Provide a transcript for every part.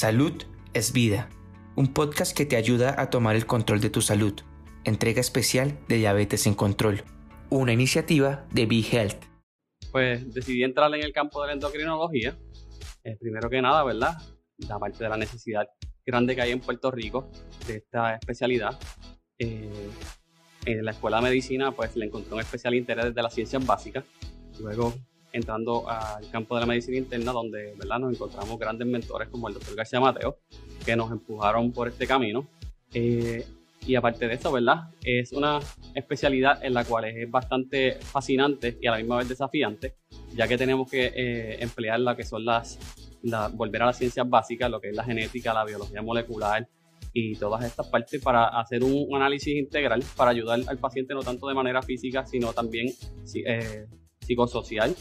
Salud es vida, un podcast que te ayuda a tomar el control de tu salud. Entrega especial de Diabetes en Control, una iniciativa de Be Health. Pues decidí entrar en el campo de la endocrinología. Eh, primero que nada, ¿verdad? La parte de la necesidad grande que hay en Puerto Rico de esta especialidad. Eh, en la escuela de medicina, pues le encontré un especial interés desde las ciencias básicas. Luego entrando al campo de la medicina interna, donde ¿verdad? nos encontramos grandes mentores como el doctor García Mateo, que nos empujaron por este camino. Eh, y aparte de eso, ¿verdad? Es una especialidad en la cual es bastante fascinante y a la misma vez desafiante, ya que tenemos que eh, emplear lo que son las, volver a las ciencias básicas, lo que es la genética, la biología molecular y todas estas partes para hacer un, análisis integral para ayudar al paciente no tanto de manera física, sino también eh, psicosocial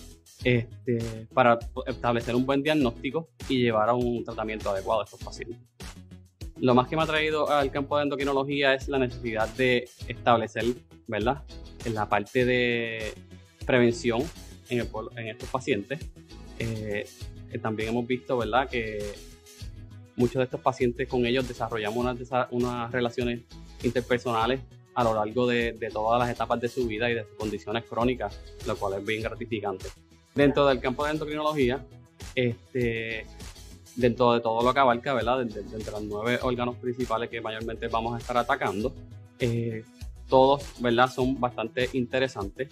este, para establecer un buen diagnóstico y llevar a un tratamiento adecuado a estos pacientes. Lo más que me ha traído al campo de endocrinología es la necesidad de establecer, ¿verdad? En la parte de prevención en, estos pacientes. Eh, también hemos visto, ¿verdad? Que muchos de estos pacientes con ellos desarrollamos unas, unas relaciones interpersonales a lo largo de, de, todas las etapas de su vida y de sus condiciones crónicas, lo cual es bien gratificante. Dentro del campo de endocrinología, este, dentro de todo lo que abarca, ¿verdad? De, los nueve órganos principales que mayormente vamos a estar atacando, eh, todos, ¿verdad? Son bastante interesantes,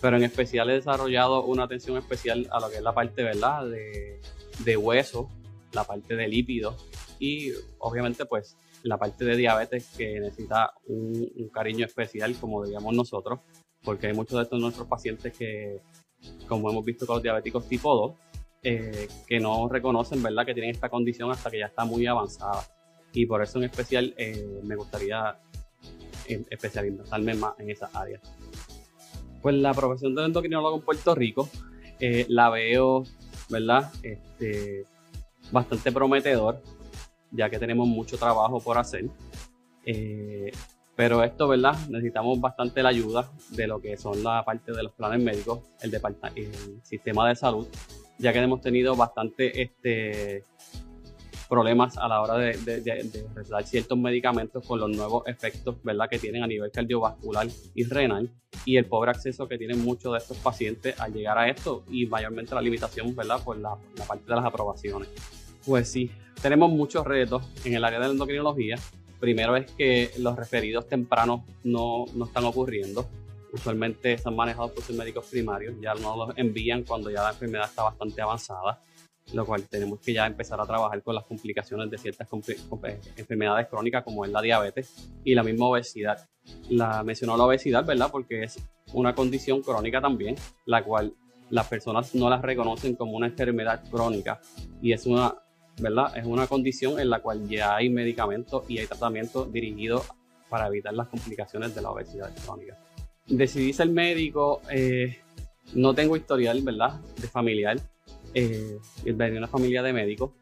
pero en especial he desarrollado una atención especial a lo que es la parte, ¿verdad? De, de hueso, la parte de lípidos y obviamente pues la parte de diabetes que necesita un, cariño especial como diríamos nosotros, porque hay muchos de estos nuestros pacientes que como hemos visto con los diabéticos tipo 2, eh, que no reconocen ¿verdad? que tienen esta condición hasta que ya está muy avanzada. Y por eso en especial eh, me gustaría eh, especializarme más en esa área. Pues la profesión de endocrinólogo en Puerto Rico la veo ¿verdad? Este, bastante prometedor, ya que tenemos mucho trabajo por hacer. Pero esto, ¿verdad? Necesitamos bastante la ayuda de lo que son la parte de los planes médicos, el, el sistema de salud, ya que hemos tenido bastante este, problemas a la hora de, de, recetar ciertos medicamentos con los nuevos efectos, ¿verdad? Que tienen a nivel cardiovascular y renal y el pobre acceso que tienen muchos de estos pacientes al llegar a esto y mayormente la limitación, ¿verdad? Por la, la parte de las aprobaciones. Pues sí, tenemos muchos retos en el área de la endocrinología Primero es que los referidos tempranos no, no están ocurriendo. Usualmente están manejados por sus médicos primarios, ya no los envían cuando ya la enfermedad está bastante avanzada, lo cual tenemos que ya empezar a trabajar con las complicaciones de ciertas eh, enfermedades crónicas como es la diabetes y la misma obesidad. La mencionó la obesidad, ¿verdad? Porque es una condición crónica también, la cual las personas no las reconocen como una enfermedad crónica y es una ¿verdad? Es una condición en la cual ya hay medicamentos y hay tratamientos dirigidos para evitar las complicaciones de la obesidad crónica. Decidí ser médico, eh, no tengo historial, ¿verdad? De familiar, eh, de una familia de médicos,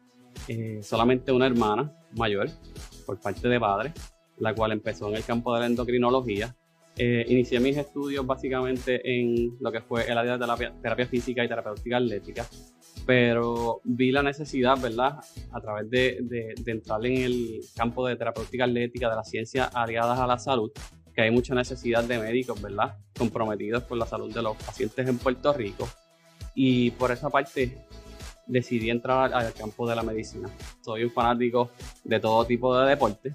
eh, solamente una hermana mayor por parte de padre, la cual empezó en el campo de la endocrinología. Eh, inicié mis estudios básicamente en lo que fue el área de la terapia física y terapéutica atlética pero vi la necesidad, ¿verdad?, a través de, entrar en el campo de terapéutica atlética, de las ciencias aliadas a la salud, que hay mucha necesidad de médicos, ¿verdad?, comprometidos con la salud de los pacientes en Puerto Rico. Y por esa parte decidí entrar al campo de la medicina. Soy un fanático de todo tipo de deportes,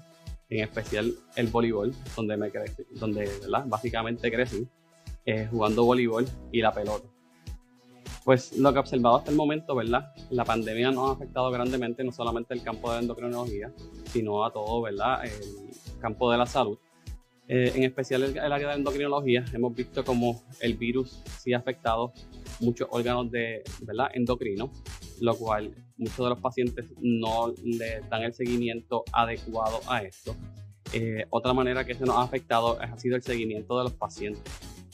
en especial el voleibol, donde me crecí, donde ¿verdad? básicamente crecí eh, jugando voleibol y la pelota. Pues lo que he observado hasta el momento, ¿verdad? La pandemia nos ha afectado grandemente no solamente el campo de endocrinología, sino a todo, ¿verdad? El campo de la salud. Eh, en especial el, área de endocrinología, hemos visto como el virus sí ha afectado muchos órganos de, ¿verdad? endocrinos, lo cual muchos de los pacientes no le dan el seguimiento adecuado a esto. Eh, otra manera que se nos ha afectado ha sido el seguimiento de los pacientes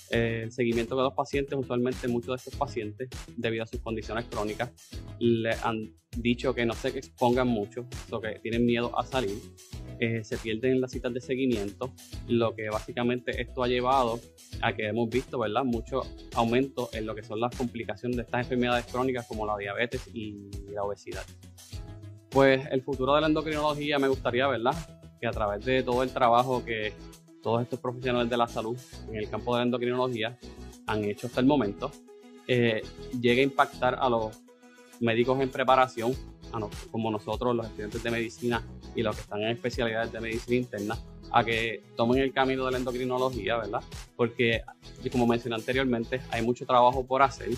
el seguimiento de los pacientes, usualmente muchos de estos pacientes, debido a sus condiciones crónicas, le han dicho que no se expongan mucho, o que tienen miedo a salir, eh, se pierden las citas de seguimiento, lo que básicamente esto ha llevado a que hemos visto, ¿verdad?, mucho aumento en lo que son las complicaciones de estas enfermedades crónicas como la diabetes y la obesidad. Pues el futuro de la endocrinología me gustaría, ¿verdad? Que a través de todo el trabajo que todos estos profesionales de la salud en el campo de la endocrinología han hecho hasta el momento, eh, llegue a impactar a los médicos en preparación, como nosotros, los estudiantes de medicina y los que están en especialidades de medicina interna, a que tomen el camino de la endocrinología, ¿verdad? Porque, como mencioné anteriormente, hay mucho trabajo por hacer,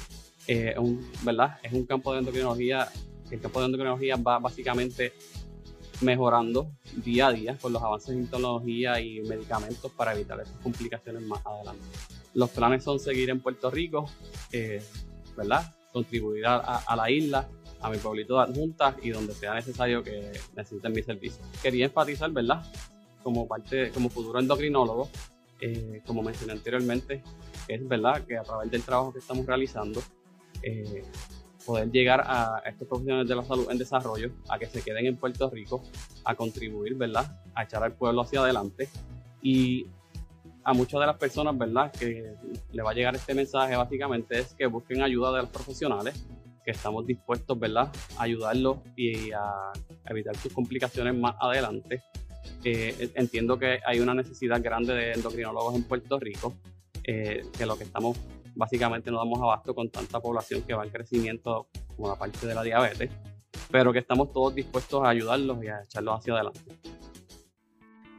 eh, ¿verdad? Es un campo de endocrinología, el campo de endocrinología va básicamente mejorando día a día con los avances en tecnología y medicamentos para evitar esas complicaciones más adelante. Los planes son seguir en Puerto Rico, eh, ¿verdad? Contribuir a, la isla, a mi pueblito de adjuntas y donde sea necesario que necesiten mi servicio. Quería enfatizar, ¿verdad? Como parte, como futuro endocrinólogo, eh, como mencioné anteriormente, es verdad que a través del trabajo que estamos realizando, eh, poder llegar a estos profesionales de la salud en desarrollo, a que se queden en Puerto Rico, a contribuir, ¿verdad? A echar al pueblo hacia adelante y a muchas de las personas, ¿verdad? Que le va a llegar este mensaje básicamente es que busquen ayuda de los profesionales, que estamos dispuestos, ¿verdad? A ayudarlos y a evitar sus complicaciones más adelante. Eh, entiendo que hay una necesidad grande de endocrinólogos en Puerto Rico, eh, que lo que estamos básicamente no damos abasto con tanta población que va en crecimiento como la parte de la diabetes, pero que estamos todos dispuestos a ayudarlos y a echarlos hacia adelante.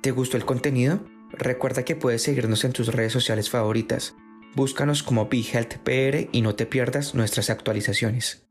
¿Te gustó el contenido? Recuerda que puedes seguirnos en tus redes sociales favoritas. Búscanos como BeHealthPR y no te pierdas nuestras actualizaciones.